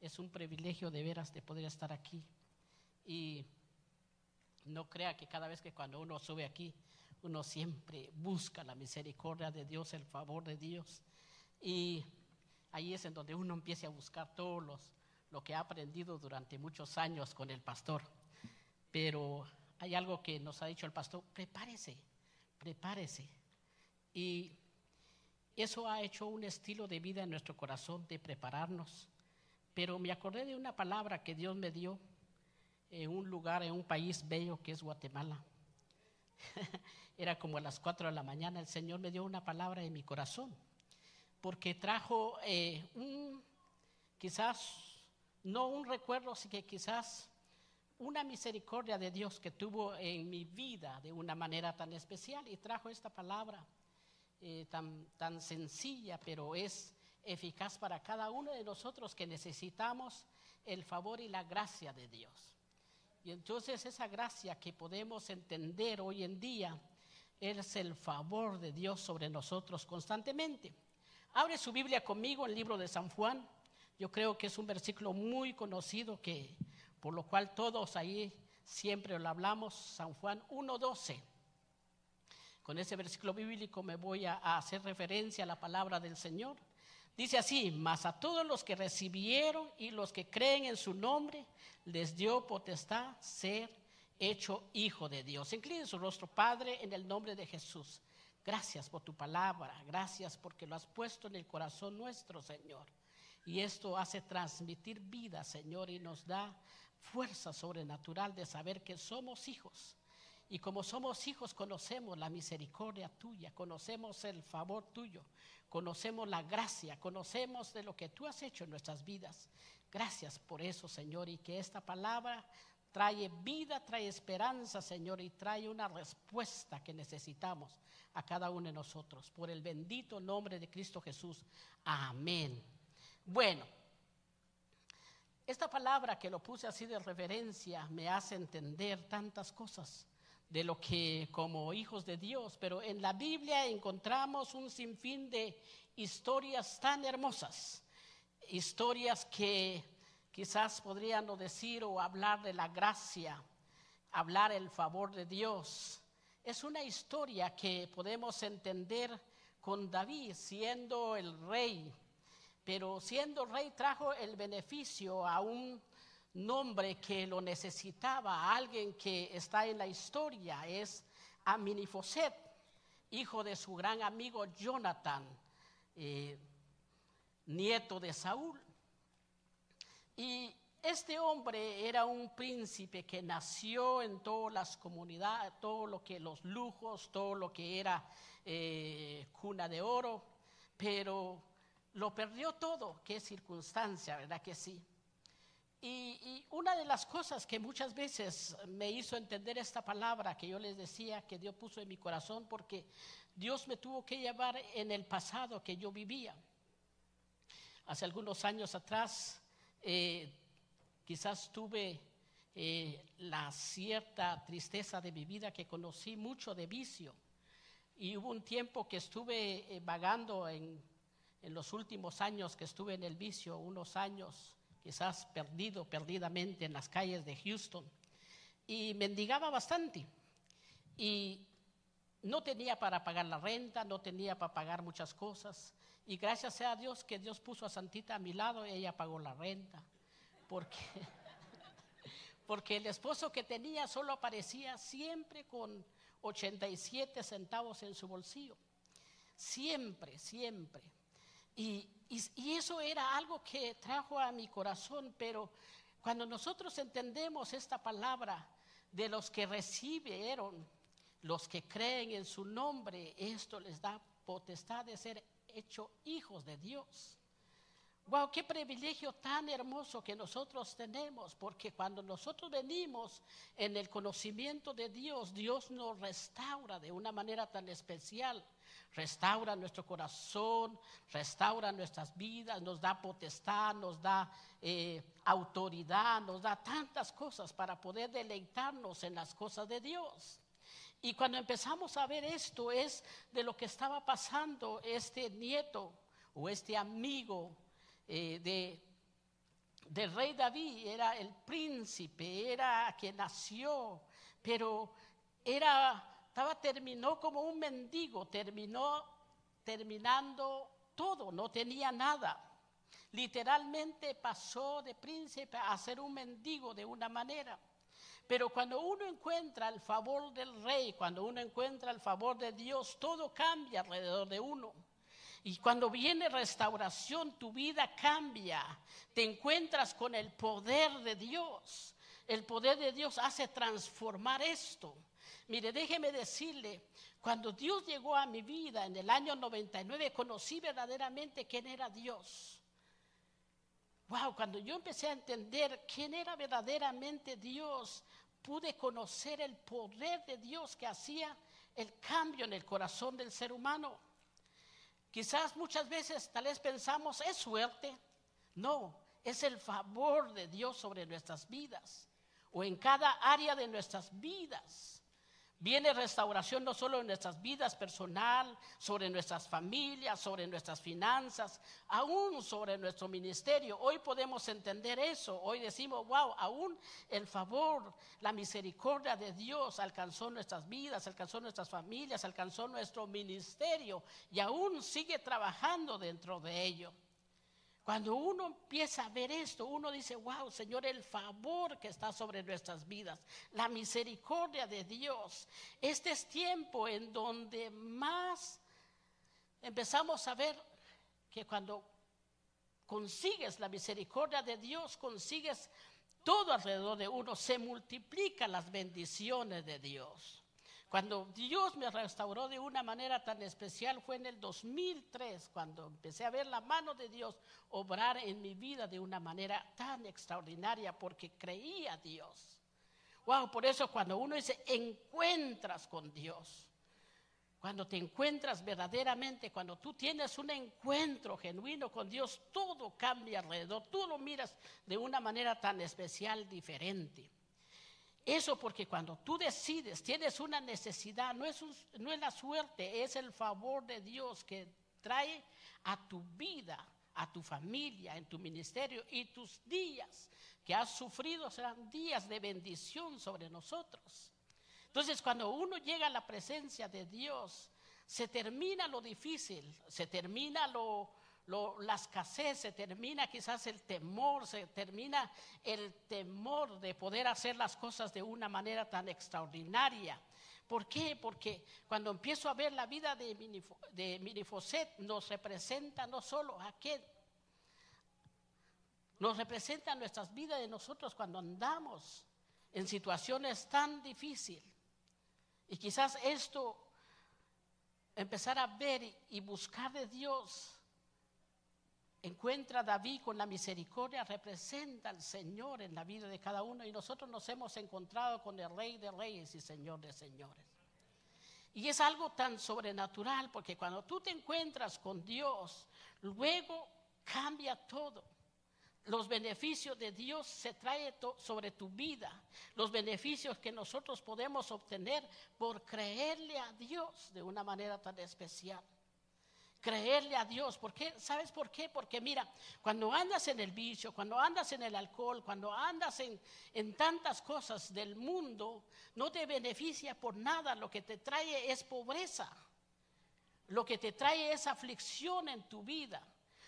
es un privilegio de veras de poder estar aquí. Y no crea que cada vez que cuando uno sube aquí, uno siempre busca la misericordia de Dios, el favor de Dios. Y ahí es en donde uno empieza a buscar todos los, lo que ha aprendido durante muchos años con el pastor. Pero hay algo que nos ha dicho el pastor, prepárese, prepárese. Y eso ha hecho un estilo de vida en nuestro corazón de prepararnos. Pero me acordé de una palabra que Dios me dio en un lugar, en un país bello que es Guatemala. Era como a las cuatro de la mañana, el Señor me dio una palabra en mi corazón, porque trajo eh, un, quizás, no un recuerdo, sino que quizás una misericordia de Dios que tuvo en mi vida de una manera tan especial y trajo esta palabra eh, tan, tan sencilla, pero es eficaz para cada uno de nosotros que necesitamos el favor y la gracia de Dios. Y entonces esa gracia que podemos entender hoy en día es el favor de Dios sobre nosotros constantemente. Abre su Biblia conmigo el libro de San Juan. Yo creo que es un versículo muy conocido que por lo cual todos ahí siempre lo hablamos, San Juan 1.12. Con ese versículo bíblico me voy a, hacer referencia a la palabra del Señor. Dice así, mas a todos los que recibieron y los que creen en su nombre, les dio potestad ser hecho hijo de Dios. Incline su rostro, Padre, en el nombre de Jesús. Gracias por tu palabra, gracias porque lo has puesto en el corazón nuestro, Señor. Y esto hace transmitir vida, Señor, y nos da fuerza sobrenatural de saber que somos hijos. Y como somos hijos, conocemos la misericordia tuya, conocemos el favor tuyo, conocemos la gracia, conocemos de lo que tú has hecho en nuestras vidas. Gracias por eso, Señor, y que esta palabra trae vida, trae esperanza, Señor, y trae una respuesta que necesitamos a cada uno de nosotros. Por el bendito nombre de Cristo Jesús. Amén. Bueno. Esta palabra que lo puse así de reverencia me hace entender tantas cosas de lo que como hijos de Dios, pero en la Biblia encontramos un sinfín de historias tan hermosas, historias que quizás podrían decir o hablar de la gracia, hablar el favor de Dios. Es una historia que podemos entender con David siendo el rey pero siendo rey trajo el beneficio a un nombre que lo necesitaba, alguien que está en la historia, es a Minifoset, hijo de su gran amigo Jonathan, eh, nieto de Saúl. Y este hombre era un príncipe que nació en todas las comunidades, todo lo que los lujos, todo lo que era eh, cuna de oro, pero lo perdió todo, qué circunstancia, ¿verdad que sí? Y, una de las cosas que muchas veces me hizo entender esta palabra que yo les decía que Dios puso en mi corazón, porque Dios me tuvo que llevar en el pasado que yo vivía. Hace algunos años atrás, eh, quizás tuve eh, la cierta tristeza de mi vida que conocí mucho de vicio. Y hubo un tiempo que estuve eh, vagando en en los últimos años que estuve en el vicio, unos años quizás perdido, perdidamente en las calles de Houston, y mendigaba bastante. Y no tenía para pagar la renta, no tenía para pagar muchas cosas. Y gracias sea a Dios que Dios puso a Santita a mi lado, ella pagó la renta. Porque, porque el esposo que tenía solo aparecía siempre con 87 centavos en su bolsillo. Siempre, siempre. Y, eso era algo que trajo a mi corazón, pero cuando nosotros entendemos esta palabra de los que recibieron, los que creen en su nombre, esto les da potestad de ser hechos hijos de Dios. Wow, qué privilegio tan hermoso que nosotros tenemos, porque cuando nosotros venimos en el conocimiento de Dios, Dios nos restaura de una manera tan especial. Restaura nuestro corazón, restaura nuestras vidas, nos da potestad, nos da eh, autoridad, nos da tantas cosas para poder deleitarnos en las cosas de Dios. Y cuando empezamos a ver esto es de lo que estaba pasando este nieto o este amigo eh, de, del rey David, era el príncipe, era que nació, pero era, terminó como un mendigo, terminó terminando todo, no tenía nada. Literalmente pasó de príncipe a ser un mendigo de una manera. Pero cuando uno encuentra el favor del rey, cuando uno encuentra el favor de Dios, todo cambia alrededor de uno. Y cuando viene restauración, tu vida cambia. Te encuentras con el poder de Dios. El poder de Dios hace transformar esto. Mire, déjeme decirle, cuando Dios llegó a mi vida en el año 99, conocí verdaderamente quién era Dios. Wow, cuando yo empecé a entender quién era verdaderamente Dios, pude conocer el poder de Dios que hacía el cambio en el corazón del ser humano. Quizás muchas veces tal vez pensamos, es suerte. No, es el favor de Dios sobre nuestras vidas o en cada área de nuestras vidas. Viene restauración no solo en nuestras vidas personal, sobre nuestras familias, sobre nuestras finanzas, aún sobre nuestro ministerio. Hoy podemos entender eso. Hoy decimos, wow, aún el favor, la misericordia de Dios alcanzó nuestras vidas, alcanzó nuestras familias, alcanzó nuestro ministerio y aún sigue trabajando dentro de ello. Cuando uno empieza a ver esto, uno dice, wow, Señor, el favor que está sobre nuestras vidas, la misericordia de Dios. Este es tiempo en donde más empezamos a ver que cuando consigues la misericordia de Dios, consigues todo alrededor de uno, se multiplican las bendiciones de Dios. Cuando Dios me restauró de una manera tan especial fue en el 2003, cuando empecé a ver la mano de Dios obrar en mi vida de una manera tan extraordinaria, porque creía a Dios. Wow, por eso cuando uno dice encuentras con Dios, cuando te encuentras verdaderamente, cuando tú tienes un encuentro genuino con Dios, todo cambia alrededor, tú lo miras de una manera tan especial, diferente. Eso porque cuando tú decides, tienes una necesidad, no es, no es la suerte, es el favor de Dios que trae a tu vida, a tu familia, en tu ministerio y tus días que has sufrido serán días de bendición sobre nosotros. Entonces cuando uno llega a la presencia de Dios, se termina lo difícil, se termina lo, la escasez, se termina quizás el temor, se termina el temor de poder hacer las cosas de una manera tan extraordinaria. ¿Por qué? Porque cuando empiezo a ver la vida de, Minifoset, nos representa no solo a qué, nos representa nuestras vidas de nosotros cuando andamos en situaciones tan difíciles. Y quizás esto, empezar a ver y buscar de Dios, encuentra a David con la misericordia, representa al Señor en la vida de cada uno y nosotros nos hemos encontrado con el Rey de Reyes y Señor de Señores. Y es algo tan sobrenatural porque cuando tú te encuentras con Dios, luego cambia todo. Los beneficios de Dios se traen sobre tu vida, los beneficios que nosotros podemos obtener por creerle a Dios de una manera tan especial creerle a Dios. ¿Por qué? ¿Sabes por qué? Porque mira, cuando andas en el vicio, cuando andas en el alcohol, cuando andas en, en tantas cosas del mundo, no te beneficia por nada. Lo que te trae es pobreza. Lo que te trae es aflicción en tu vida.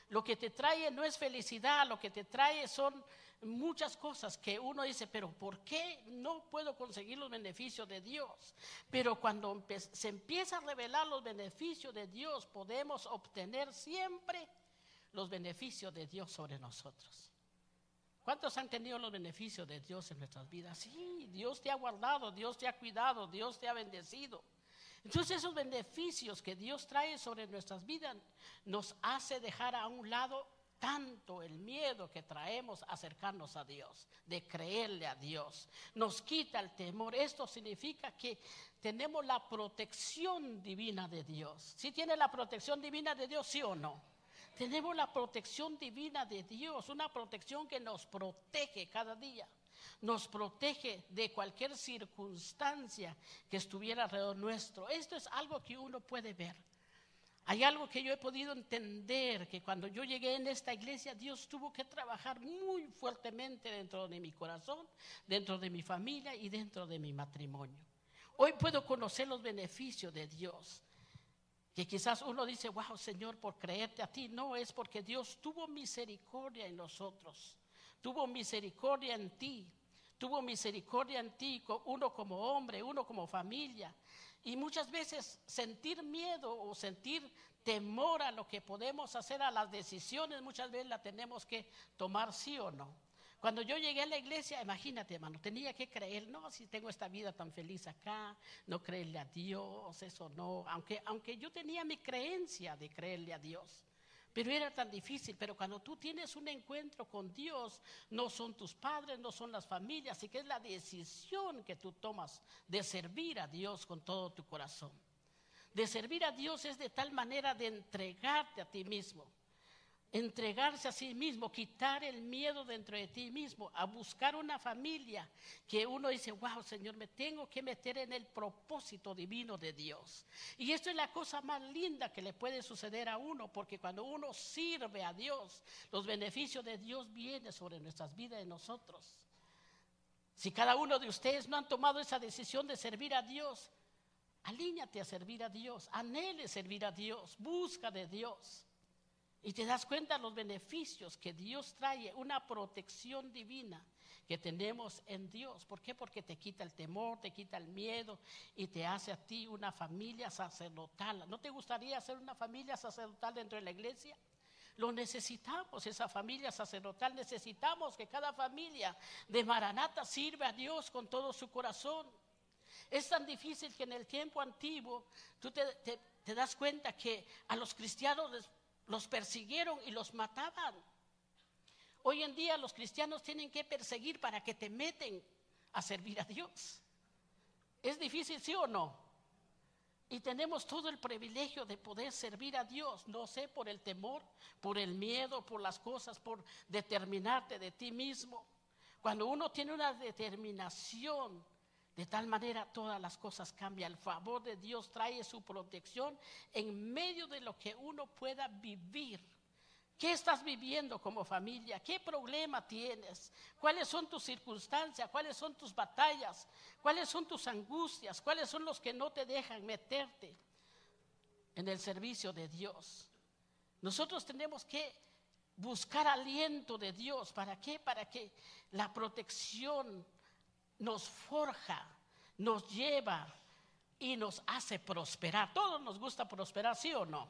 Lo que te trae no es felicidad, lo que te trae son muchas cosas que uno dice, pero ¿por qué no puedo conseguir los beneficios de Dios? Pero cuando se empieza a revelar los beneficios de Dios, podemos obtener siempre los beneficios de Dios sobre nosotros. ¿Cuántos han tenido los beneficios de Dios en nuestras vidas? Sí, Dios te ha guardado, Dios te ha cuidado, Dios te ha bendecido. Entonces esos beneficios que Dios trae sobre nuestras vidas nos hace dejar a un lado tanto el miedo que traemos acercarnos a Dios, de creerle a Dios. Nos quita el temor. Esto significa que tenemos la protección divina de Dios. ¿Sí tiene la protección divina de Dios, sí o no? Tenemos la protección divina de Dios, una protección que nos protege cada día. Nos protege de cualquier circunstancia que estuviera alrededor nuestro. Esto es algo que uno puede ver. Hay algo que yo he podido entender, que cuando yo llegué en esta iglesia, Dios tuvo que trabajar muy fuertemente dentro de mi corazón, dentro de mi familia y dentro de mi matrimonio. Hoy puedo conocer los beneficios de Dios. Que quizás uno dice, wow, Señor, por creerte a ti. No, es porque Dios tuvo misericordia en nosotros. Tuvo misericordia en ti. Tuvo misericordia en ti, uno como hombre, uno como familia. Y muchas veces sentir miedo o sentir temor a lo que podemos hacer, a las decisiones, muchas veces la tenemos que tomar sí o no. Cuando yo llegué a la iglesia, imagínate, hermano, tenía que creer, no, si tengo esta vida tan feliz acá, no creerle a Dios, eso no, aunque, aunque yo tenía mi creencia de creerle a Dios. Pero era tan difícil, pero cuando tú tienes un encuentro con Dios, no son tus padres, no son las familias, así que es la decisión que tú tomas de servir a Dios con todo tu corazón. De servir a Dios es de tal manera de entregarte a ti mismo entregarse a sí mismo, quitar el miedo dentro de ti mismo, a buscar una familia que uno dice, wow, Señor, me tengo que meter en el propósito divino de Dios. Y esto es la cosa más linda que le puede suceder a uno, porque cuando uno sirve a Dios, los beneficios de Dios vienen sobre nuestras vidas y nosotros. Si cada uno de ustedes no han tomado esa decisión de servir a Dios, alíñate a servir a Dios, anhele servir a Dios, busca de Dios. Y te das cuenta de los beneficios que Dios trae, una protección divina que tenemos en Dios. ¿Por qué? Porque te quita el temor, te quita el miedo y te hace a ti una familia sacerdotal. ¿No te gustaría ser una familia sacerdotal dentro de la iglesia? Lo necesitamos, esa familia sacerdotal. Necesitamos que cada familia de Maranata sirva a Dios con todo su corazón. Es tan difícil que en el tiempo antiguo tú te, te das cuenta que a los cristianos les los persiguieron y los mataban. Hoy en día los cristianos tienen que perseguir para que te meten a servir a Dios. ¿Es difícil, sí o no? Y tenemos todo el privilegio de poder servir a Dios, no sé, por el temor, por el miedo, por las cosas, por determinarte de ti mismo. Cuando uno tiene una determinación de tal manera todas las cosas cambian. El favor de Dios trae su protección en medio de lo que uno pueda vivir. ¿Qué estás viviendo como familia? ¿Qué problema tienes? ¿Cuáles son tus circunstancias? ¿Cuáles son tus batallas? ¿Cuáles son tus angustias? ¿Cuáles son los que no te dejan meterte en el servicio de Dios? Nosotros tenemos que buscar aliento de Dios. ¿Para qué? Para que la protección nos forja, nos lleva y nos hace prosperar. Todos nos gusta prosperar, ¿sí o no?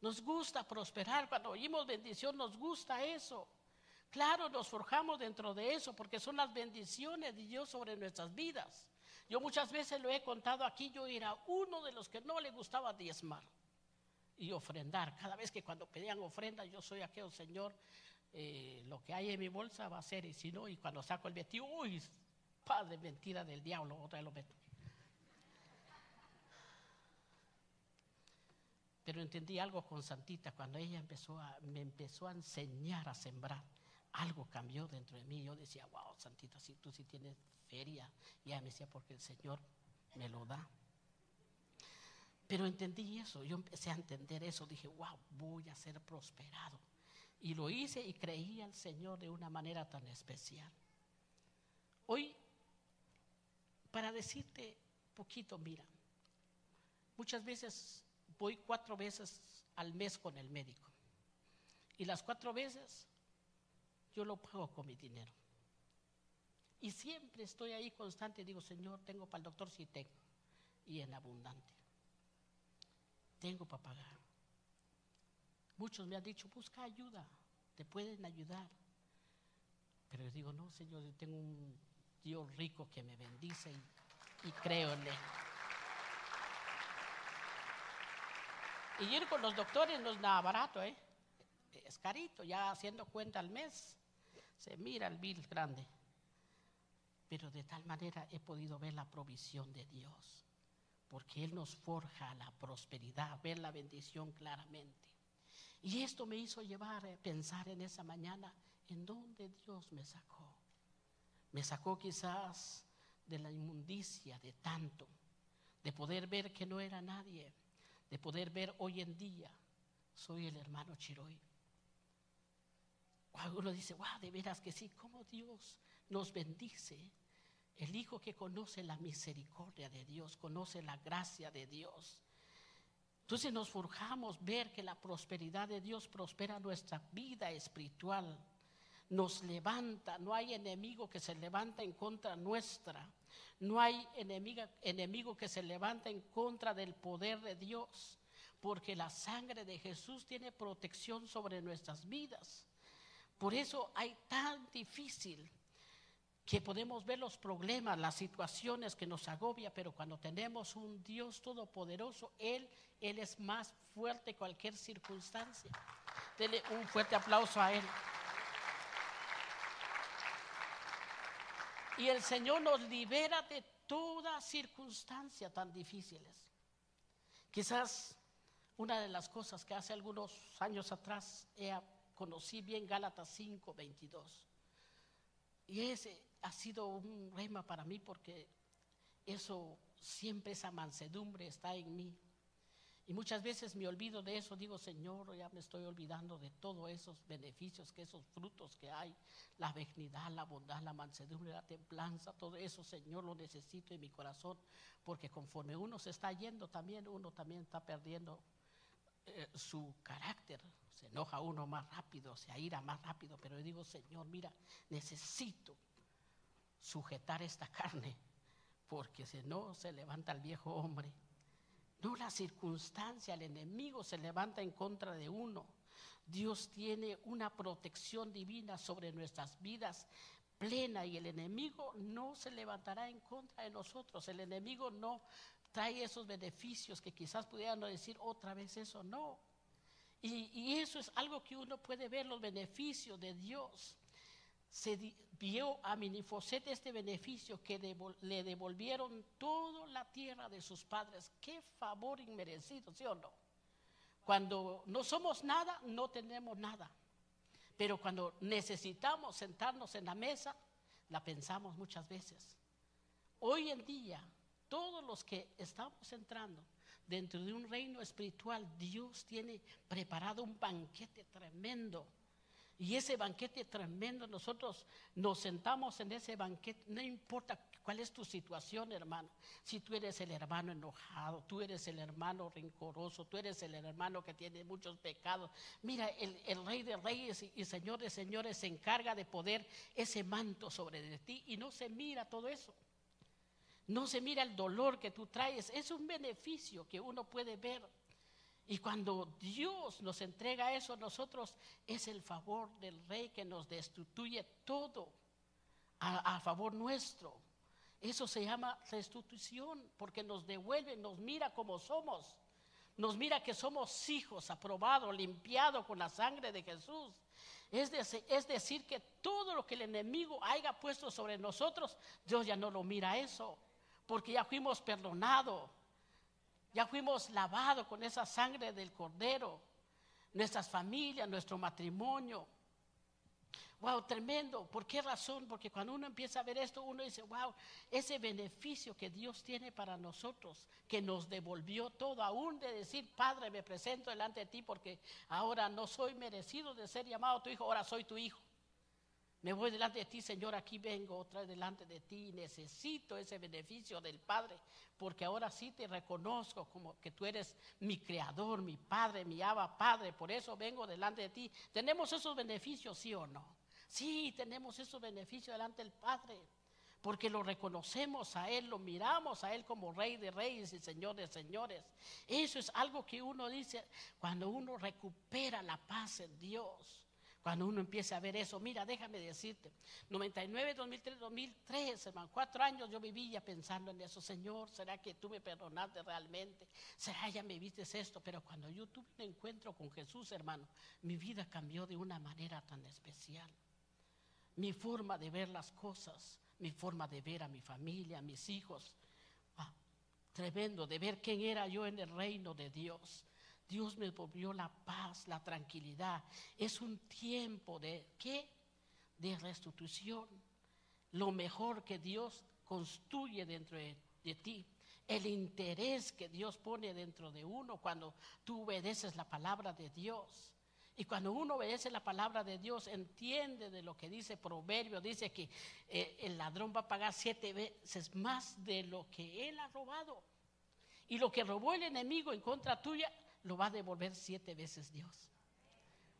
Nos gusta prosperar. Cuando oímos bendición, nos gusta eso. Claro, nos forjamos dentro de eso porque son las bendiciones de Dios sobre nuestras vidas. Yo muchas veces lo he contado aquí, yo era uno de los que no le gustaba diezmar y ofrendar. Cada vez que cuando pedían ofrenda, yo soy aquel Señor, eh, lo que hay en mi bolsa va a ser, y si no, y cuando saco el vestido, uy, Padre, mentira del diablo, otra vez lo meto. Pero entendí algo con Santita cuando ella empezó a, me empezó a enseñar a sembrar. Algo cambió dentro de mí. Yo decía, wow, Santita, si tú sí tienes feria. Y me decía, porque el Señor me lo da. Pero entendí eso, yo empecé a entender eso. Dije, wow, voy a ser prosperado. Y lo hice y creí al Señor de una manera tan especial. Hoy para decirte poquito, mira, muchas veces voy cuatro veces al mes con el médico. Y las cuatro veces yo lo pago con mi dinero. Y siempre estoy ahí constante digo, Señor, tengo para el doctor, sí tengo. Y en abundante. Tengo para pagar. Muchos me han dicho, busca ayuda, te pueden ayudar. Pero yo digo, no, Señor, yo tengo un Dios rico que me bendice y, creo en Él. Y ir con los doctores no es nada barato, ¿eh? Es carito, ya haciendo cuenta al mes, se mira el bill grande. Pero de tal manera he podido ver la provisión de Dios, porque Él nos forja la prosperidad, ver la bendición claramente. Y esto me hizo llevar a pensar en esa mañana en dónde Dios me sacó. Me sacó quizás de la inmundicia de tanto, de poder ver que no era nadie, de poder ver hoy en día, soy el hermano Chiroy. Uno dice, wow, de veras que sí, cómo Dios nos bendice. El hijo que conoce la misericordia de Dios, conoce la gracia de Dios. Entonces nos forjamos ver que la prosperidad de Dios prospera nuestra vida espiritual. Nos levanta, no hay enemigo que se levanta en contra nuestra. No hay enemigo que se levanta en contra del poder de Dios, porque la sangre de Jesús tiene protección sobre nuestras vidas. Por eso hay tan difícil que podemos ver los problemas, las situaciones que nos agobia, pero cuando tenemos un Dios todopoderoso, Él, Él es más fuerte que cualquier circunstancia. Dele un fuerte aplauso a Él. Y el Señor nos libera de toda circunstancia tan difíciles. Quizás una de las cosas que hace algunos años atrás conocí bien Gálatas 5, 22. Y ese ha sido un rema para mí porque eso, siempre esa mansedumbre está en mí. Y muchas veces me olvido de eso, digo, Señor, ya me estoy olvidando de todos esos beneficios, que esos frutos que hay, la benignidad, la bondad, la mansedumbre, la templanza, todo eso, Señor, lo necesito en mi corazón, porque conforme uno se está yendo también, uno también está perdiendo eh, su carácter, se enoja uno más rápido, se aira más rápido, pero yo digo, Señor, mira, necesito sujetar esta carne, porque si no se levanta el viejo hombre no la circunstancia, el enemigo se levanta en contra de uno. Dios tiene una protección divina sobre nuestras vidas plena y el enemigo no se levantará en contra de nosotros. El enemigo no trae esos beneficios que quizás pudieran decir otra vez eso, no. Y, eso es algo que uno puede ver, los beneficios de Dios se vio a Minifoset este beneficio que le devolvieron toda la tierra de sus padres. Qué favor inmerecido, ¿sí o no? Cuando no somos nada, no tenemos nada. Pero cuando necesitamos sentarnos en la mesa, la pensamos muchas veces. Hoy en día, todos los que estamos entrando dentro de un reino espiritual, Dios tiene preparado un banquete tremendo y ese banquete tremendo, nosotros nos sentamos en ese banquete, no importa cuál es tu situación, hermano. Si tú eres el hermano enojado, tú eres el hermano rencoroso, tú eres el hermano que tiene muchos pecados. Mira, el, rey de reyes y, y señor de señores se encarga de poder ese manto sobre de ti y no se mira todo eso. No se mira el dolor que tú traes. Es un beneficio que uno puede ver. Y cuando Dios nos entrega eso a nosotros, es el favor del rey que nos destituye todo a, favor nuestro. Eso se llama restitución, porque nos devuelve, nos mira como somos. Nos mira que somos hijos, aprobados, limpiados con la sangre de Jesús. Es, es, decir, que todo lo que el enemigo haya puesto sobre nosotros, Dios ya no lo mira eso, porque ya fuimos perdonados ya fuimos lavados con esa sangre del cordero, nuestras familias, nuestro matrimonio. Wow, tremendo. ¿Por qué razón? Porque cuando uno empieza a ver esto, uno dice, wow, ese beneficio que Dios tiene para nosotros, que nos devolvió todo, aún de decir, Padre, me presento delante de ti porque ahora no soy merecido de ser llamado tu hijo, ahora soy tu hijo. Me voy delante de ti, Señor, aquí vengo otra vez delante de ti. Necesito ese beneficio del Padre, porque ahora sí te reconozco como que tú eres mi creador, mi Padre, mi Abba Padre. Por eso vengo delante de ti. ¿Tenemos esos beneficios, sí o no? Sí, tenemos esos beneficios delante del Padre, porque lo reconocemos a Él, lo miramos a Él como Rey de Reyes y Señor de Señores. Eso es algo que uno dice cuando uno recupera la paz en Dios. Cuando uno empieza a ver eso, mira, déjame decirte, 99, 2003, 2003, hermano, cuatro años yo vivía pensando en eso, Señor, ¿será que tú me perdonaste realmente? ¿Será ya me viste esto? Pero cuando yo tuve un encuentro con Jesús, hermano, mi vida cambió de una manera tan especial. Mi forma de ver las cosas, mi forma de ver a mi familia, a mis hijos, ah, tremendo, de ver quién era yo en el reino de Dios Dios me volvió la paz, la tranquilidad. Es un tiempo de qué? De restitución. Lo mejor que Dios construye dentro de, ti el interés que Dios pone dentro de uno cuando tú obedeces la palabra de Dios. Y cuando uno obedece la palabra de Dios, entiende de lo que dice Proverbio, dice que eh, el ladrón va a pagar siete veces más de lo que él ha robado. Y lo que robó el enemigo en contra tuya, lo va a devolver siete veces Dios.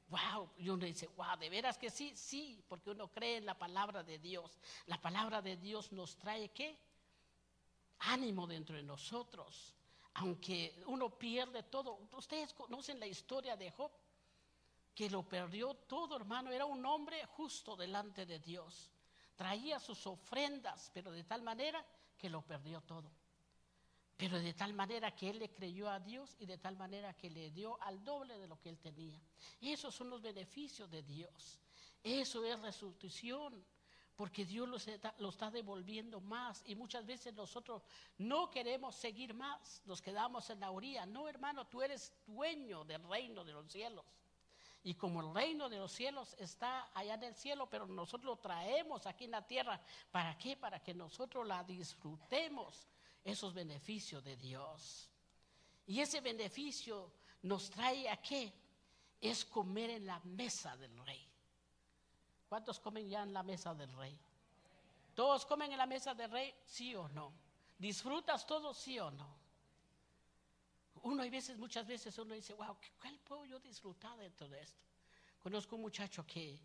Wow, y uno dice, wow, de veras que sí, sí, porque uno cree en la palabra de Dios. La palabra de Dios nos trae qué? Ánimo dentro de nosotros. Aunque uno pierde todo. Ustedes conocen la historia de Job que lo perdió todo, hermano. Era un hombre justo delante de Dios. Traía sus ofrendas, pero de tal manera que lo perdió todo. Pero de tal manera que él le creyó a Dios y de tal manera que le dio al doble de lo que él tenía. Esos son los beneficios de Dios. Eso es resurrección. Porque Dios lo está, lo está devolviendo más. Y muchas veces nosotros no queremos seguir más. Nos quedamos en la orilla. No, hermano, tú eres dueño del reino de los cielos. Y como el reino de los cielos está allá en el cielo, pero nosotros lo traemos aquí en la tierra. ¿Para qué? Para que nosotros la disfrutemos, esos beneficios de Dios. Y ese beneficio nos trae a qué? Es comer en la mesa del rey. ¿Cuántos comen ya en la mesa del rey? ¿Todos comen en la mesa del rey? ¿Sí o no? ¿Disfrutas todo? ¿Sí o no? uno hay veces, muchas veces uno dice, wow, ¿cuál puedo yo disfrutar dentro de esto? Conozco un muchacho que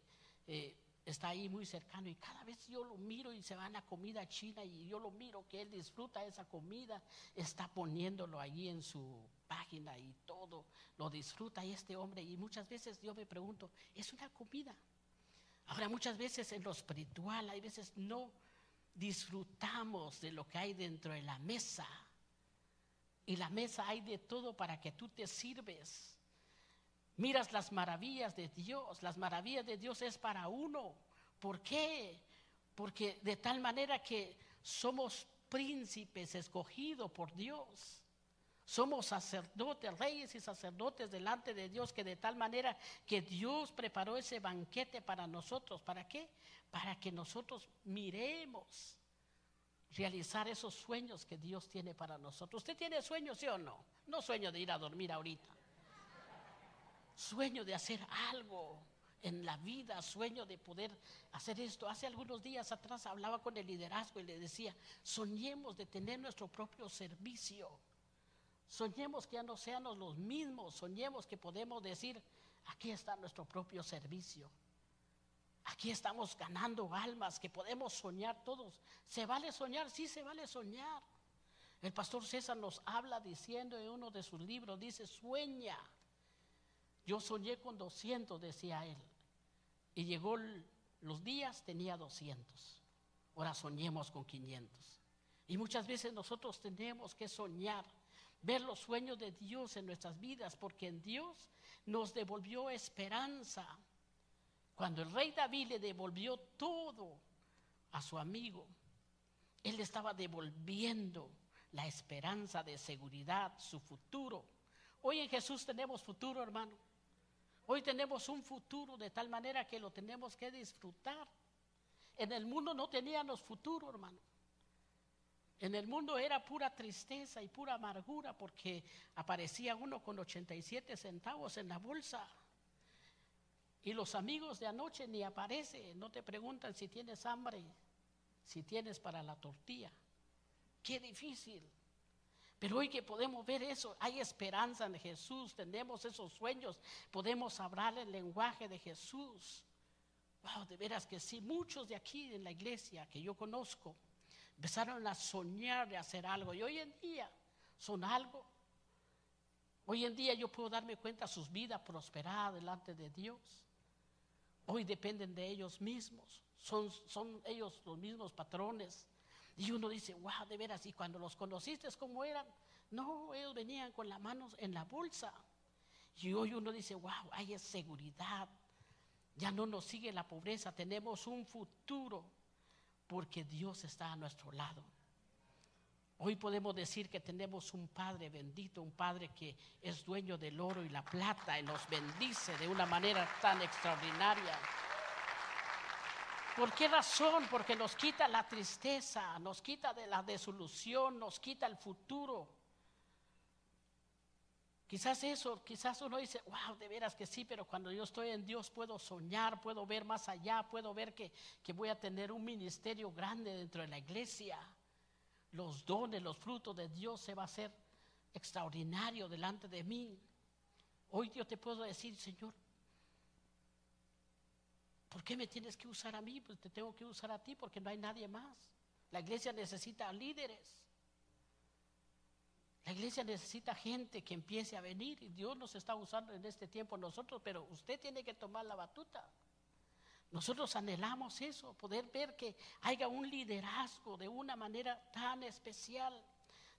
eh, está ahí muy cercano y cada vez yo lo miro y se va a la comida china y yo lo miro que él disfruta esa comida, está poniéndolo allí en su página y todo, lo disfruta este hombre y muchas veces yo me pregunto, es una comida. Ahora muchas veces en lo espiritual, hay veces no disfrutamos de lo que hay dentro de la mesa y la mesa hay de todo para que tú te sirves. Miras las maravillas de Dios. Las maravillas de Dios es para uno. ¿Por qué? Porque de tal manera que somos príncipes escogidos por Dios. Somos sacerdotes, reyes y sacerdotes delante de Dios, que de tal manera que Dios preparó ese banquete para nosotros. ¿Para qué? Para que nosotros miremos realizar esos sueños que Dios tiene para nosotros. ¿Usted tiene sueños, sí o no? No sueño de ir a dormir ahorita. Sueño de hacer algo en la vida, sueño de poder hacer esto. Hace algunos días atrás hablaba con el liderazgo y le decía, soñemos de tener nuestro propio servicio. Soñemos que ya no seamos los mismos, soñemos que podemos decir, aquí está nuestro propio servicio. Aquí estamos ganando almas que podemos soñar todos. ¿Se vale soñar? Sí, se vale soñar. El pastor César nos habla diciendo en uno de sus libros, dice, sueña. Yo soñé con 200, decía él. Y llegó los días, tenía 200. Ahora soñemos con 500. Y muchas veces nosotros tenemos que soñar, ver los sueños de Dios en nuestras vidas, porque en Dios nos devolvió esperanza. Cuando el rey David le devolvió todo a su amigo, él le estaba devolviendo la esperanza de seguridad, su futuro. Hoy en Jesús tenemos futuro, hermano. Hoy tenemos un futuro de tal manera que lo tenemos que disfrutar. En el mundo no teníamos futuro, hermano. En el mundo era pura tristeza y pura amargura porque aparecía uno con 87 centavos en la bolsa. Y los amigos de anoche ni aparecen, no te preguntan si tienes hambre, si tienes para la tortilla. Qué difícil. Pero hoy que podemos ver eso, hay esperanza en Jesús, tenemos esos sueños, podemos hablar el lenguaje de Jesús. Wow, de veras que sí, muchos de aquí en la iglesia que yo conozco empezaron a soñar de hacer algo y hoy en día son algo. Hoy en día yo puedo darme cuenta sus vidas prosperadas delante de Dios. Hoy dependen de ellos mismos, son, son ellos los mismos patrones. Y uno dice, wow, de veras, y cuando los conociste, ¿cómo eran? No, ellos venían con las manos en la bolsa. Y hoy uno dice, wow, hay seguridad. Ya no nos sigue la pobreza, tenemos un futuro porque Dios está a nuestro lado. Hoy podemos decir que tenemos un Padre bendito, un Padre que es dueño del oro y la plata y nos bendice de una manera tan extraordinaria. ¿Por qué razón? Porque nos quita la tristeza, nos quita de la desolución, nos quita el futuro. Quizás eso, quizás uno dice, wow, de veras que sí, pero cuando yo estoy en Dios puedo soñar, puedo ver más allá, puedo ver que, que voy a tener un ministerio grande dentro de la iglesia. Los dones, los frutos de Dios se va a hacer extraordinario delante de mí. Hoy yo te puedo decir, Señor, ¿por qué me tienes que usar a mí? Pues te tengo que usar a ti porque no hay nadie más. La iglesia necesita líderes. La iglesia necesita gente que empiece a venir y Dios nos está usando en este tiempo nosotros, pero usted tiene que tomar la batuta. Nosotros anhelamos eso, poder ver que haya un liderazgo de una manera tan especial.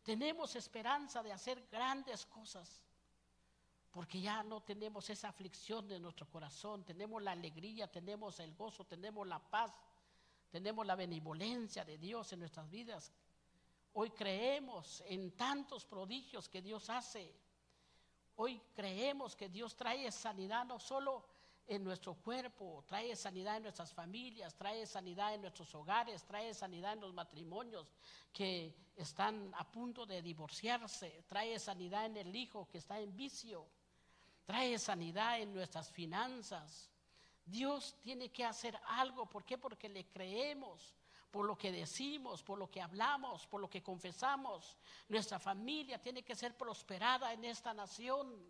Tenemos esperanza de hacer grandes cosas, porque ya no tenemos esa aflicción de nuestro corazón, tenemos la alegría, tenemos el gozo, tenemos la paz, tenemos la benevolencia de Dios en nuestras vidas. Hoy creemos en tantos prodigios que Dios hace. Hoy creemos que Dios trae sanidad no solo en nuestro cuerpo, trae sanidad en nuestras familias, trae sanidad en nuestros hogares, trae sanidad en los matrimonios que están a punto de divorciarse, trae sanidad en el hijo que está en vicio, trae sanidad en nuestras finanzas. Dios tiene que hacer algo, ¿por qué? Porque le creemos, por lo que decimos, por lo que hablamos, por lo que confesamos. Nuestra familia tiene que ser prosperada en esta nación.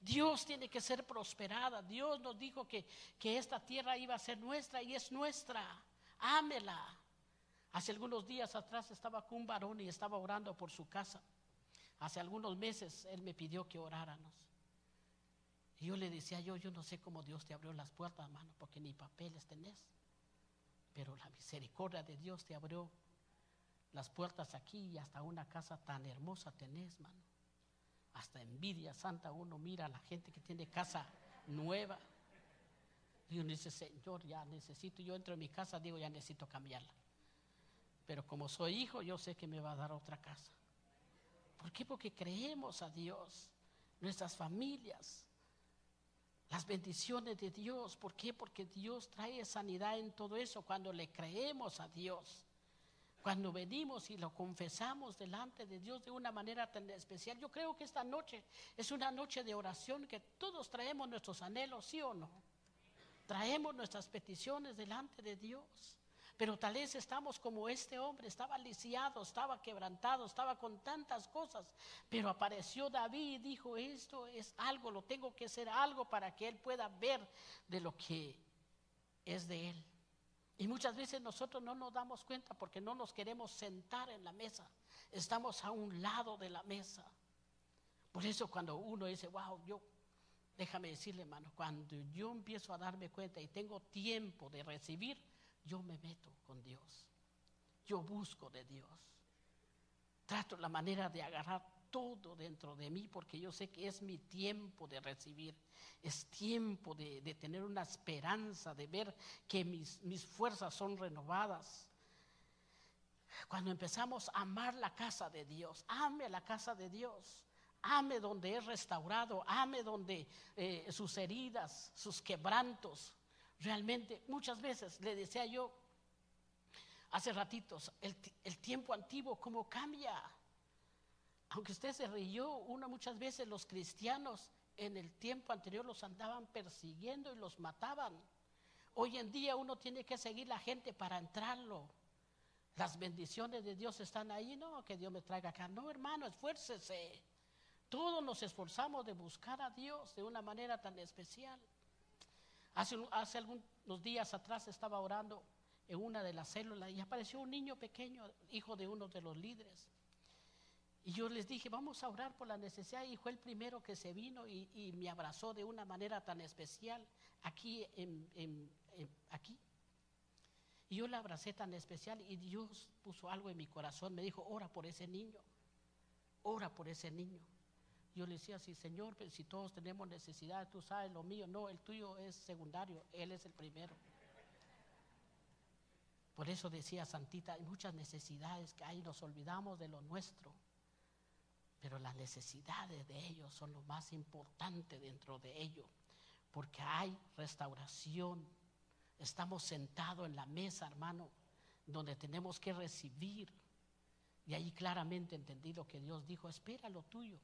Dios tiene que ser prosperada. Dios nos dijo que, que esta tierra iba a ser nuestra y es nuestra. Ámela. Hace algunos días atrás estaba con un varón y estaba orando por su casa. Hace algunos meses él me pidió que oráramos. Y yo le decía, yo, yo no sé cómo Dios te abrió las puertas, hermano, porque ni papeles tenés. Pero la misericordia de Dios te abrió las puertas aquí y hasta una casa tan hermosa tenés, hermano hasta envidia santa uno mira a la gente que tiene casa nueva. Y uno dice, Señor, ya necesito, yo entro en mi casa, digo, ya necesito cambiarla. Pero como soy hijo, yo sé que me va a dar otra casa. ¿Por qué? Porque creemos a Dios, nuestras familias, las bendiciones de Dios. ¿Por qué? Porque Dios trae sanidad en todo eso cuando le creemos a Dios. Cuando venimos y lo confesamos delante de Dios de una manera tan especial, yo creo que esta noche es una noche de oración que todos traemos nuestros anhelos, ¿sí o no? Traemos nuestras peticiones delante de Dios. Pero tal vez estamos como este hombre, estaba lisiado, estaba quebrantado, estaba con tantas cosas. Pero apareció David y dijo, esto es algo, lo tengo que hacer algo para que él pueda ver de lo que es de él. Y muchas veces nosotros no nos damos cuenta porque no nos queremos sentar en la mesa. Estamos a un lado de la mesa. Por eso cuando uno dice, wow, yo, déjame decirle, hermano, cuando yo empiezo a darme cuenta y tengo tiempo de recibir, yo me meto con Dios. Yo busco de Dios. Trato la manera de agarrar todo dentro de mí porque yo sé que es mi tiempo de recibir, es tiempo de, tener una esperanza, de ver que mis, mis fuerzas son renovadas. Cuando empezamos a amar la casa de Dios, ame la casa de Dios, ame donde es restaurado, ame donde eh, sus heridas, sus quebrantos, realmente muchas veces le decía yo hace ratitos, el, el tiempo antiguo, cómo cambia aunque usted se rió, uno muchas veces los cristianos en el tiempo anterior los andaban persiguiendo y los mataban. Hoy en día uno tiene que seguir la gente para entrarlo. Las bendiciones de Dios están ahí, no que Dios me traiga acá. No, hermano, esfuércese. Todos nos esforzamos de buscar a Dios de una manera tan especial. Hace, hace algunos días atrás estaba orando en una de las células y apareció un niño pequeño, hijo de uno de los líderes. Y yo les dije, vamos a orar por la necesidad. Y fue el primero que se vino y, me abrazó de una manera tan especial aquí, en, aquí. Y yo la abracé tan especial y Dios puso algo en mi corazón. Me dijo, ora por ese niño. Ora por ese niño. Yo le decía, sí, Señor, si todos tenemos necesidad, tú sabes lo mío. No, el tuyo es secundario, Él es el primero. Por eso decía Santita, hay muchas necesidades que ahí nos olvidamos de lo nuestro. Pero las necesidades de ellos son lo más importante dentro de ellos, porque hay restauración, Estamos sentados en la mesa, hermano, donde tenemos que recibir. Y ahí claramente entendí lo que Dios dijo, espera lo tuyo.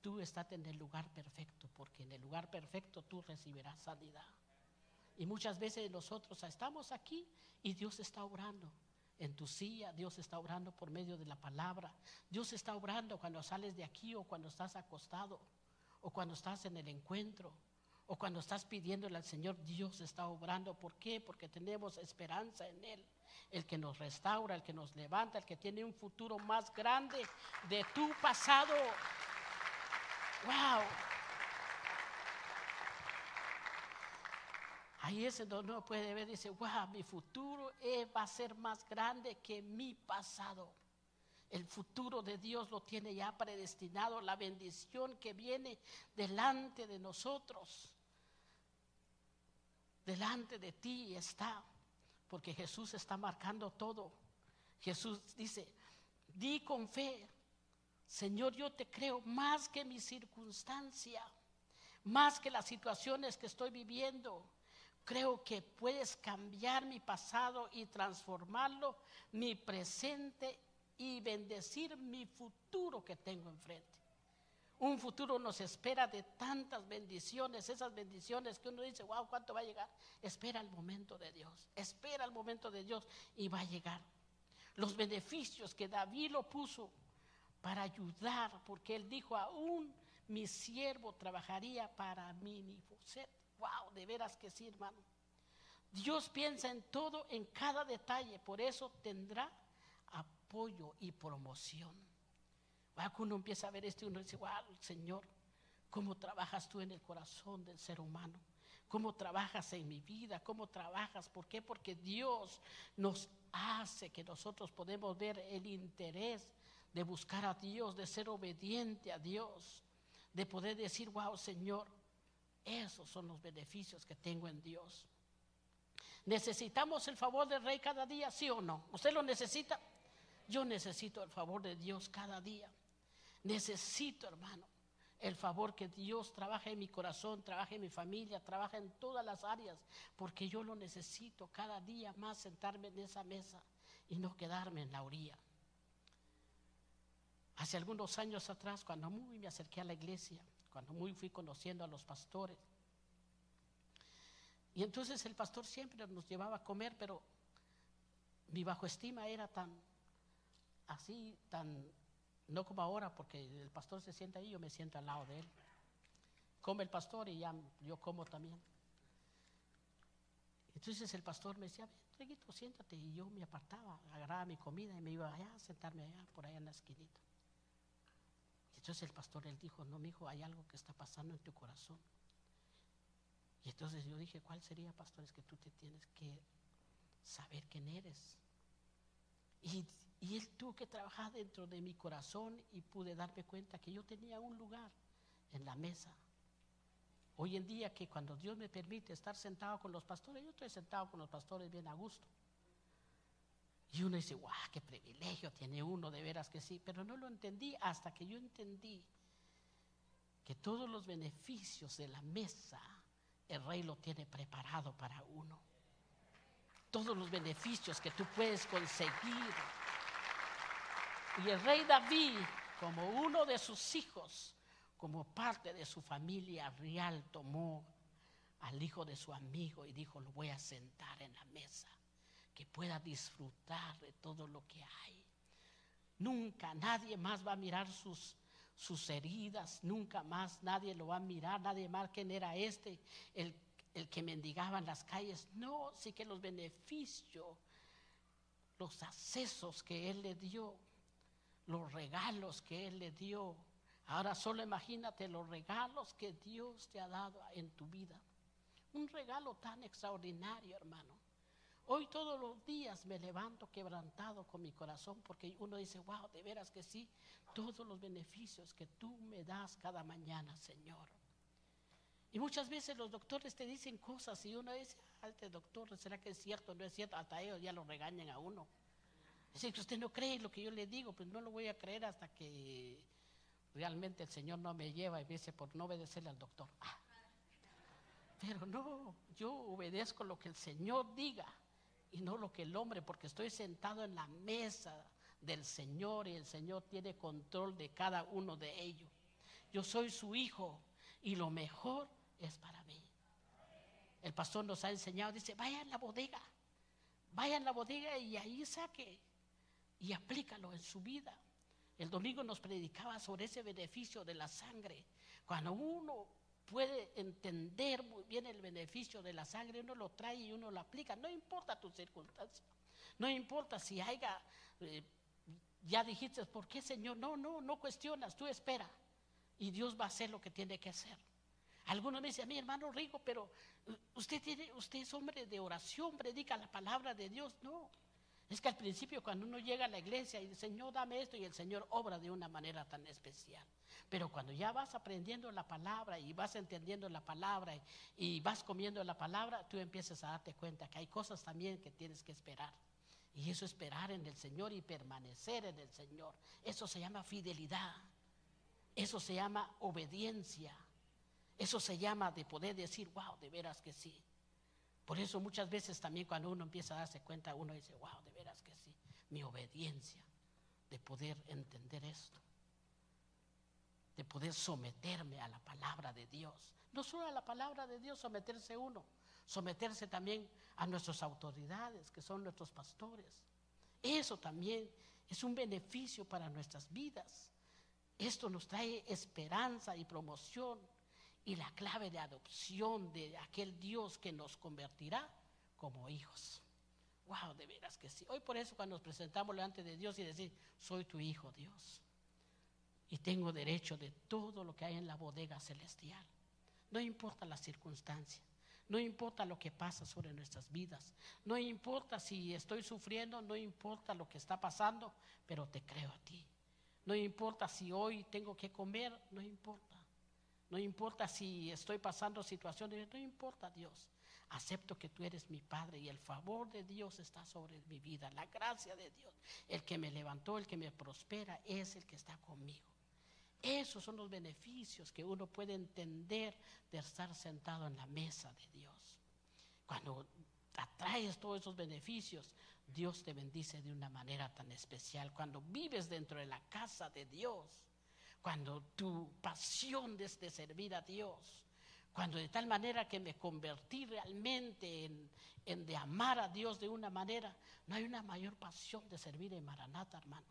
Tú estás en el lugar perfecto, porque en el lugar perfecto tú recibirás sanidad. Y muchas veces nosotros estamos aquí y Dios está obrando en tu silla, Dios está obrando por medio de la palabra. Dios está obrando cuando sales de aquí o cuando estás acostado o cuando estás en el encuentro o cuando estás pidiéndole al Señor, Dios está obrando. ¿Por qué? Porque tenemos esperanza en Él. El que nos restaura, el que nos levanta, el que tiene un futuro más grande de tu pasado. ¡Wow! Ahí es donde uno puede ver, dice, wow, mi futuro va a ser más grande que mi pasado. El futuro de Dios lo tiene ya predestinado, la bendición que viene delante de nosotros, delante de ti está, porque Jesús está marcando todo. Jesús dice, di con fe, Señor, yo te creo más que mi circunstancia, más que las situaciones que estoy viviendo Creo que puedes cambiar mi pasado y transformarlo, mi presente y bendecir mi futuro que tengo enfrente. Un futuro nos espera de tantas bendiciones, esas bendiciones que uno dice, wow, ¿cuánto va a llegar? Espera el momento de Dios, espera el momento de Dios y va a llegar. Los beneficios que David lo puso para ayudar, porque él dijo, aún mi siervo trabajaría para mí. Wow, de veras que sí, hermano. Dios piensa en todo, en cada detalle, por eso tendrá apoyo y promoción. Cuando uno empieza a ver esto, uno dice, wow, Señor, ¿cómo trabajas tú en el corazón del ser humano? ¿Cómo trabajas en mi vida? ¿Cómo trabajas? ¿Por qué? Porque Dios nos hace que nosotros podemos ver el interés de buscar a Dios, de ser obediente a Dios, de poder decir, wow, Señor, esos son los beneficios que tengo en Dios. ¿Necesitamos el favor del Rey cada día? ¿Sí o no? ¿Usted lo necesita? Yo necesito el favor de Dios cada día. Necesito, hermano, el favor que Dios trabaje en mi corazón, trabaje en mi familia, trabaje en todas las áreas, porque yo lo necesito cada día más sentarme en esa mesa y no quedarme en la orilla. Hace algunos años atrás, cuando muy me acerqué a la iglesia, cuando muy fui conociendo a los pastores. Y entonces el pastor siempre nos llevaba a comer, pero mi bajo estima era tan así, tan, no como ahora, porque el pastor se sienta ahí, yo me siento al lado de él. Come el pastor y ya yo como también. Entonces el pastor me decía, ven, siéntate. Y yo me apartaba, agarraba mi comida y me iba allá a sentarme allá, por allá en la esquinita. Entonces el pastor él dijo, no, mi hijo, hay algo que está pasando en tu corazón. Y entonces yo dije, ¿cuál sería, pastor? Es que tú te tienes que saber quién eres. Y, y él tuvo que trabajar dentro de mi corazón y pude darme cuenta que yo tenía un lugar en la mesa. Hoy en día que cuando Dios me permite estar sentado con los pastores, yo estoy sentado con los pastores bien a gusto. Y uno dice, guau, qué privilegio tiene uno, de veras que sí, pero no lo entendí hasta que yo entendí que todos los beneficios de la mesa el rey lo tiene preparado para uno. Todos los beneficios que tú puedes conseguir. Y el rey David, como uno de sus hijos, como parte de su familia real, tomó al hijo de su amigo y dijo, lo voy a sentar en la mesa que pueda disfrutar de todo lo que hay. Nunca nadie más va a mirar sus, sus heridas, nunca más nadie lo va a mirar, nadie más quién era este, el, el que mendigaba en las calles. No, sí que los beneficios, los accesos que Él le dio, los regalos que Él le dio. Ahora solo imagínate los regalos que Dios te ha dado en tu vida. Un regalo tan extraordinario, hermano. Hoy todos los días me levanto quebrantado con mi corazón porque uno dice, wow, de veras que sí, todos los beneficios que tú me das cada mañana, Señor. Y muchas veces los doctores te dicen cosas y uno dice, ah, este doctor, ¿será que es cierto? No es cierto, hasta ellos ya lo regañan a uno. Dice que usted no cree lo que yo le digo, pues no lo voy a creer hasta que realmente el Señor no me lleva y dice por no obedecerle al doctor. Ah. Pero no, yo obedezco lo que el Señor diga y no lo que el hombre, porque estoy sentado en la mesa del Señor y el Señor tiene control de cada uno de ellos. Yo soy su hijo y lo mejor es para mí. El pastor nos ha enseñado, dice, vaya a la bodega, vaya a la bodega y ahí saque y aplícalo en su vida. El domingo nos predicaba sobre ese beneficio de la sangre. Cuando uno puede entender muy bien el beneficio de la sangre, uno lo trae y uno lo aplica. No importa tu circunstancia, no importa si haya, eh, ya dijiste, ¿por qué Señor? No, no, no cuestionas, tú espera y Dios va a hacer lo que tiene que hacer. Algunos me dicen, a mi hermano Rico, pero uh, usted, tiene, usted es hombre de oración, predica la palabra de Dios. No, es que al principio cuando uno llega a la iglesia y dice, Señor, dame esto, y el Señor obra de una manera tan especial. Pero cuando ya vas aprendiendo la palabra y vas entendiendo la palabra y, vas comiendo la palabra, tú empiezas a darte cuenta que hay cosas también que tienes que esperar. Y eso esperar en el Señor y permanecer en el Señor. Eso se llama fidelidad. Eso se llama obediencia. Eso se llama de poder decir, wow, de veras que sí. Por eso muchas veces también cuando uno empieza a darse cuenta, uno dice, wow, de veras que sí. Mi obediencia de poder entender esto. De poder someterme a la palabra de Dios. No solo a la palabra de Dios someterse uno, someterse también a nuestras autoridades, que son nuestros pastores. Eso también es un beneficio para nuestras vidas. Esto nos trae esperanza y promoción y la clave de adopción de aquel Dios que nos convertirá como hijos. Wow, de veras que sí. Hoy por eso cuando nos presentamos delante de Dios y decir, soy tu hijo Dios. Y tengo derecho de todo lo que hay en la bodega celestial. No importa la circunstancia. No importa lo que pasa sobre nuestras vidas. No importa si estoy sufriendo, no importa lo que está pasando, pero te creo a ti. No importa si hoy tengo que comer, no importa. No importa si estoy pasando situaciones, no importa Dios. Acepto que tú eres mi Padre y el favor de Dios está sobre mi vida. La gracia de Dios, el que me levantó, el que me prospera, es el que está conmigo. Esos son los beneficios que uno puede entender de estar sentado en la mesa de Dios. Cuando atraes todos esos beneficios, Dios te bendice de una manera tan especial. Cuando vives dentro de la casa de Dios, cuando tu pasión es de servir a Dios, cuando de tal manera que me convertí realmente en, en, de amar a Dios de una manera, no hay una mayor pasión de servir en Maranata, hermano.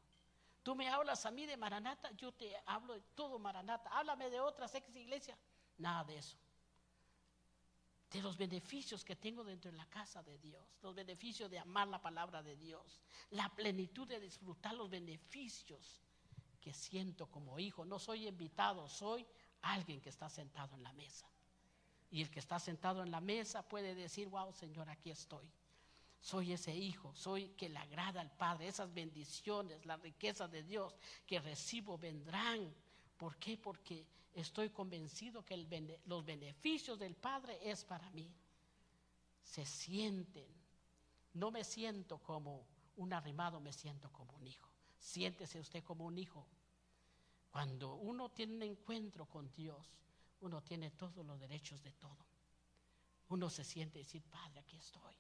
Tú me hablas a mí de Maranata, yo te hablo de todo Maranata. Háblame de otras ex iglesias, nada de eso de los beneficios que tengo dentro de la casa de Dios, los beneficios de amar la palabra de Dios, la plenitud de disfrutar los beneficios que siento como hijo. No soy invitado, soy alguien que está sentado en la mesa. Y el que está sentado en la mesa puede decir, wow, Señor, aquí estoy. Soy ese hijo, soy que le agrada al Padre. Esas bendiciones, la riqueza de Dios que recibo vendrán. ¿Por qué? Porque estoy convencido que los beneficios del Padre es para mí. Se sienten. No me siento como un arrimado, me siento como un hijo. Siéntese usted como un hijo. Cuando uno tiene un encuentro con Dios, uno tiene todos los derechos de todo. Uno se siente decir, Padre, aquí estoy.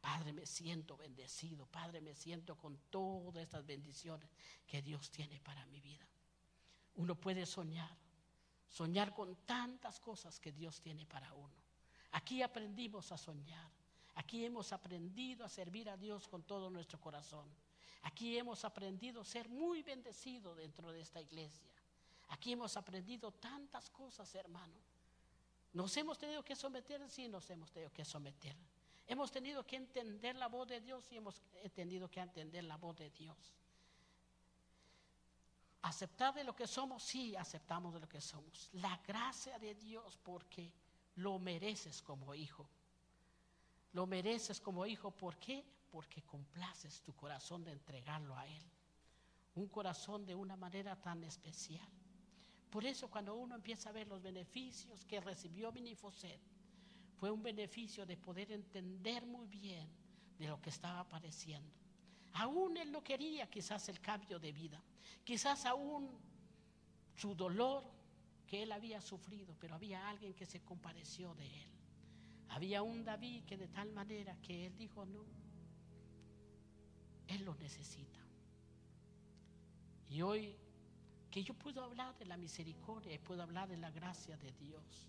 Padre, me siento bendecido. Padre, me siento con todas estas bendiciones que Dios tiene para mi vida. Uno puede soñar soñar con tantas cosas que Dios tiene para uno. Aquí aprendimos a soñar. Aquí hemos aprendido a servir a Dios con todo nuestro corazón. Aquí hemos aprendido a ser muy bendecidos dentro de esta iglesia. Aquí hemos aprendido tantas cosas, hermano. Nos hemos tenido que someter, sí, nos hemos tenido que someter. Hemos tenido que entender la voz de Dios y hemos tenido que entender la voz de Dios. Aceptar de lo que somos, sí, aceptamos de lo que somos. La gracia de Dios porque lo mereces como hijo. Lo mereces como hijo, ¿por qué? Porque complaces tu corazón de entregarlo a Él. Un corazón de una manera tan especial. Por eso cuando uno empieza a ver los beneficios que recibió Minifoset, fue un beneficio de poder entender muy bien de lo que estaba apareciendo. Aún él no quería quizás el cambio de vida, quizás aún su dolor que él había sufrido, pero había alguien que se compadeció de él. Había un David que de tal manera que él dijo, no, él lo necesita. Y hoy que yo puedo hablar de la misericordia y puedo hablar de la gracia de Dios,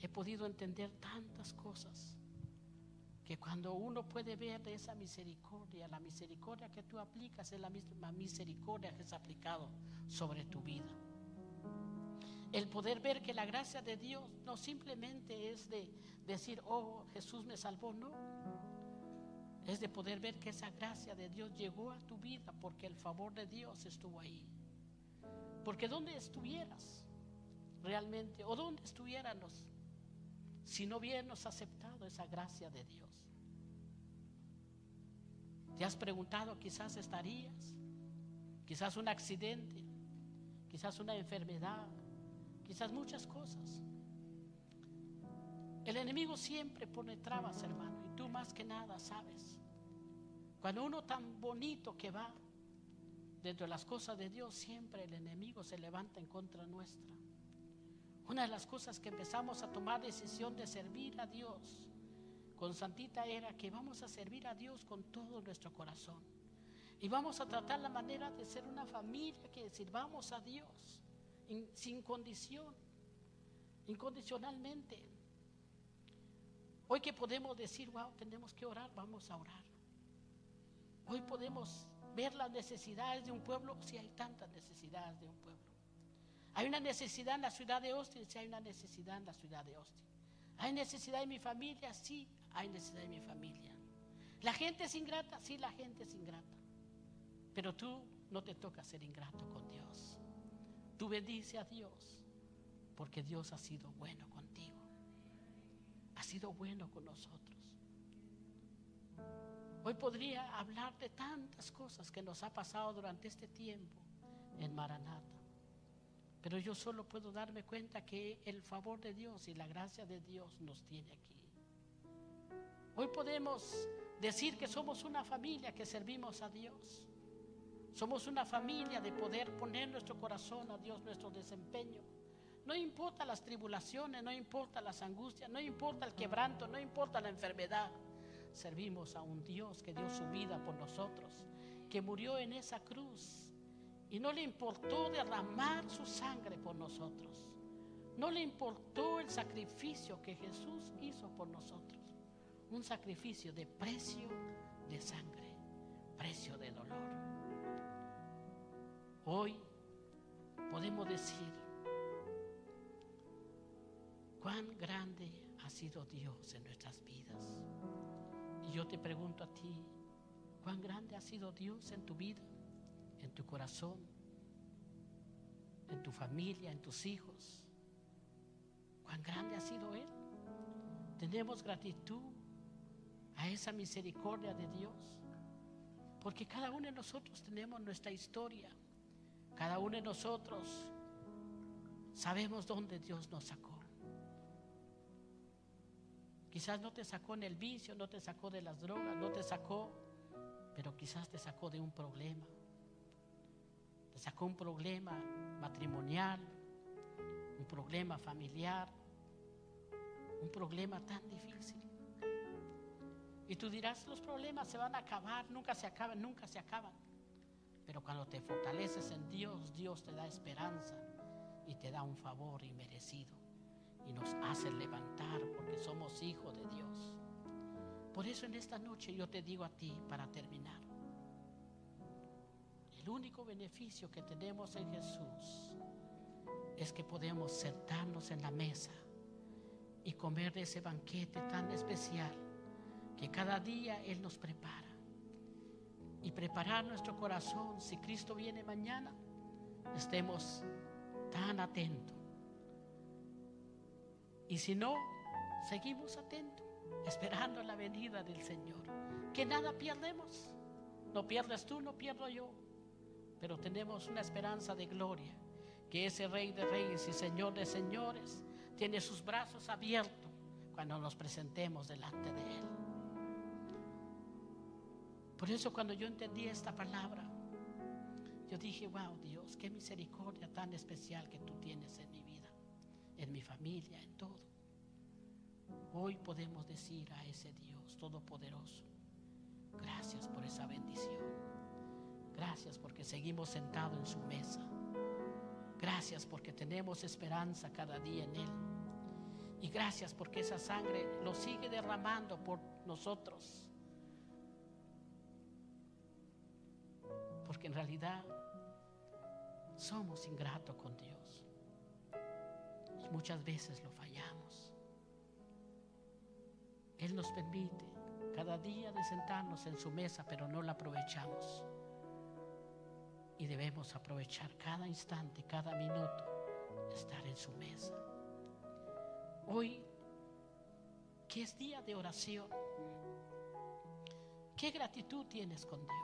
he podido entender tantas cosas que cuando uno puede ver esa misericordia, la misericordia que tú aplicas es la misma misericordia que es aplicado sobre tu vida. El poder ver que la gracia de Dios no simplemente es de decir, oh, Jesús me salvó, no. Es de poder ver que esa gracia de Dios llegó a tu vida porque el favor de Dios estuvo ahí. Porque donde estuvieras realmente, o donde estuviéramos, si no hubiéramos aceptado esa gracia de Dios. ¿Te has preguntado quizás estarías? Quizás un accidente, quizás una enfermedad, quizás muchas cosas. El enemigo siempre pone trabas, hermano, y tú más que nada sabes. Cuando uno tan bonito que va dentro de las cosas de Dios, siempre el enemigo se levanta en contra nuestra. Una de las cosas que empezamos a tomar decisión de servir a Dios con Santita era que vamos a servir a Dios con todo nuestro corazón. Y vamos a tratar la manera de ser una familia que sirvamos a Dios sin condición, incondicionalmente. Hoy que podemos decir, wow, tenemos que orar, vamos a orar. Hoy podemos ver las necesidades de un pueblo, si hay tantas necesidades de un pueblo. Hay una necesidad en la ciudad de Austin, si hay una necesidad en la ciudad de Austin. Hay necesidad en mi familia, sí, hay necesidad en mi familia. La gente es ingrata, sí, la gente es ingrata. Pero tú no te toca ser ingrato con Dios. Tú bendice a Dios porque Dios ha sido bueno contigo. Ha sido bueno con nosotros. Hoy podría hablar de tantas cosas que nos ha pasado durante este tiempo en Maranata. Pero yo solo puedo darme cuenta que el favor de Dios y la gracia de Dios nos tiene aquí. Hoy podemos decir que somos una familia que servimos a Dios. Somos una familia de poder poner nuestro corazón a Dios, nuestro desempeño. No importa las tribulaciones, no importa las angustias, no importa el quebranto, no importa la enfermedad. Servimos a un Dios que dio su vida por nosotros, que murió en esa cruz y no le importó derramar su sangre por nosotros. No le importó el sacrificio que Jesús hizo por nosotros. Un sacrificio de precio de sangre, precio de dolor. Hoy podemos decir cuán grande ha sido Dios en nuestras vidas. Y yo te pregunto a ti, ¿cuán grande ha sido Dios en tu vida? en tu corazón, en tu familia, en tus hijos. Cuán grande ha sido Él. Tenemos gratitud a esa misericordia de Dios. Porque cada uno de nosotros tenemos nuestra historia. Cada uno de nosotros sabemos dónde Dios nos sacó. Quizás no te sacó en el vicio, no te sacó de las drogas, no te sacó, pero quizás te sacó de un problema sacó un problema matrimonial, un problema familiar, un problema tan difícil. Y tú dirás, los problemas se van a acabar, nunca se acaban, nunca se acaban. Pero cuando te fortaleces en Dios, Dios te da esperanza y te da un favor inmerecido. Y nos hace levantar porque somos hijos de Dios. Por eso en esta noche yo te digo a ti, para terminar, el único beneficio que tenemos en Jesús es que podemos sentarnos en la mesa y comer de ese banquete tan especial que cada día Él nos prepara. Y preparar nuestro corazón, si Cristo viene mañana, estemos tan atentos. Y si no, seguimos atentos, esperando la venida del Señor. Que nada pierdemos. No pierdas tú, no pierdo yo pero tenemos una esperanza de gloria, que ese Rey de Reyes y Señor de Señores tiene sus brazos abiertos cuando nos presentemos delante de Él. Por eso cuando yo entendí esta palabra, yo dije, wow Dios, qué misericordia tan especial que tú tienes en vida, en mi familia, en todo. Hoy podemos decir a ese Dios Todopoderoso, gracias por esa bendición. Gracias porque seguimos sentados en su mesa. Gracias porque tenemos esperanza cada día en Él. Y gracias porque esa sangre lo sigue derramando por nosotros. Porque en realidad somos ingratos con Dios. Muchas veces lo fallamos. Él nos permite cada día de sentarnos en su mesa, pero no la aprovechamos. Y debemos aprovechar cada instante, cada minuto, estar en su mesa. Hoy, que es día de oración, ¿qué gratitud tienes con Dios?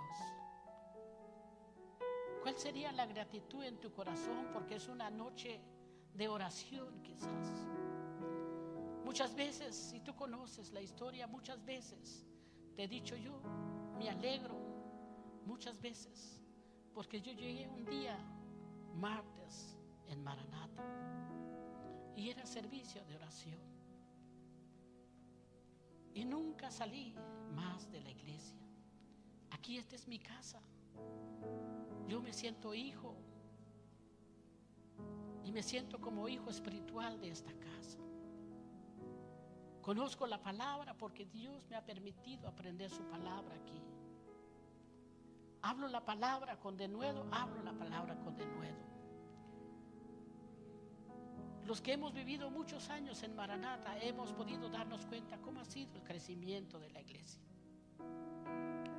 ¿Cuál sería la gratitud en tu corazón? Porque es una noche de oración quizás. Muchas veces, si tú conoces la historia, muchas veces te he dicho yo, me alegro muchas veces, porque yo llegué un día, martes, en Maranata, y era servicio de oración. Y nunca salí más de la iglesia. Aquí esta es mi casa. Yo me siento hijo y me siento como hijo espiritual de esta casa. Conozco la palabra porque Dios me ha permitido aprender su palabra aquí. Hablo la palabra con denuedo, hablo la palabra con denuedo. Los que hemos vivido muchos años en Maranata hemos podido darnos cuenta cómo ha sido el crecimiento de la iglesia.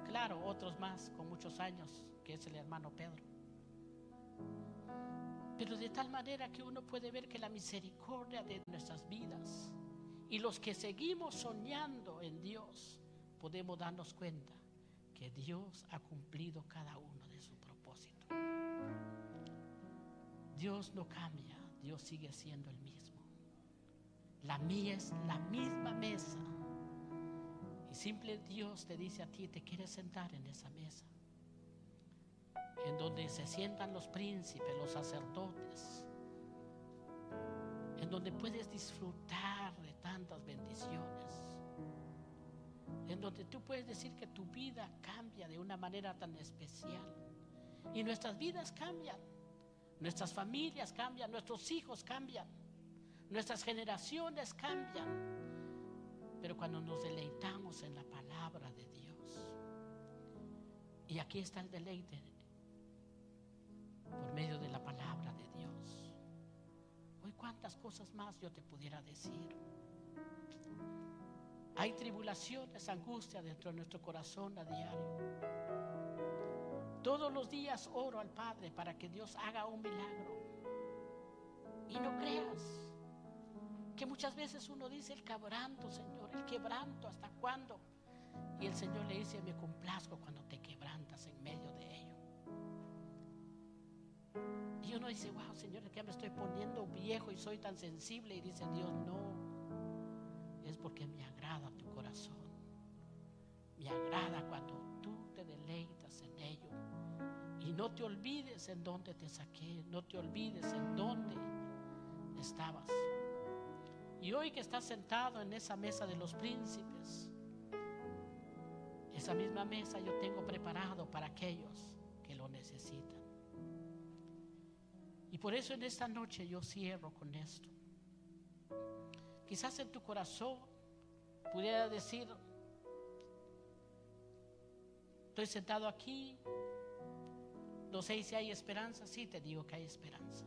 Claro, otros más con muchos años que es el hermano Pedro. Pero de tal manera que uno puede ver que la misericordia de nuestras vidas y los que seguimos soñando en Dios, podemos darnos cuenta que Dios ha cumplido cada uno de su propósito. Dios no cambia, Dios sigue siendo el mismo. La mía es la misma mesa. Y simple Dios te dice a ti, te quieres sentar en esa mesa en donde se sientan los príncipes, los sacerdotes, en donde puedes disfrutar de tantas bendiciones, en donde tú puedes decir que tu vida cambia de una manera tan especial. Y nuestras vidas cambian, nuestras familias cambian, nuestros hijos cambian, nuestras generaciones cambian. Pero cuando nos deleitamos en la palabra de Dios, y aquí está el deleite por medio de la palabra de Dios. Hoy cuántas cosas más yo te pudiera decir. Hay tribulaciones, angustia dentro de nuestro corazón a diario. Todos los días oro al Padre para que Dios haga un milagro. Y no creas que muchas veces uno dice el quebranto, Señor, el quebranto, ¿hasta cuándo? Y el Señor le dice, me complazco cuando te quebrantas en medio de y uno dice, wow, Señor, que me estoy poniendo viejo y soy tan sensible. Y dice Dios, no, es porque me agrada tu corazón. Me agrada cuando tú te deleitas en ello. Y no te olvides en dónde te saqué, no te olvides en dónde estabas. Y hoy que estás sentado en esa mesa de los príncipes, esa misma mesa yo tengo preparado para aquellos Y por eso en esta noche yo cierro con esto. Quizás en tu corazón pudiera decir, estoy sentado aquí, no sé si hay esperanza, sí te digo que hay esperanza.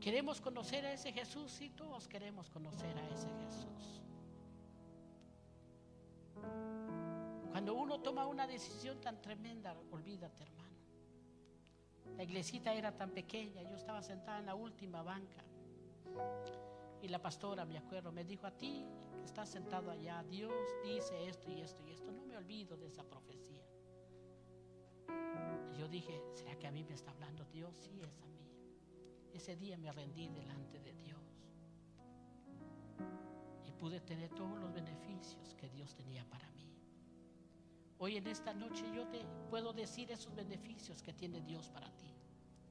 ¿Queremos conocer a ese Jesús? Sí, todos queremos conocer a ese Jesús. Cuando uno toma una decisión tan tremenda, olvídate, hermano. La iglesita era tan pequeña, yo estaba sentada en la última banca. Y la pastora, me acuerdo, me dijo a ti que estás sentado allá, Dios dice esto y esto y esto. No me olvido de esa profecía. Yo dije, ¿será que a mí me está hablando Dios? Sí, es a mí. Ese día me rendí delante de Dios. Y pude tener todos los beneficios que Dios tenía para mí. Hoy en esta noche yo te puedo decir esos beneficios que tiene Dios para ti.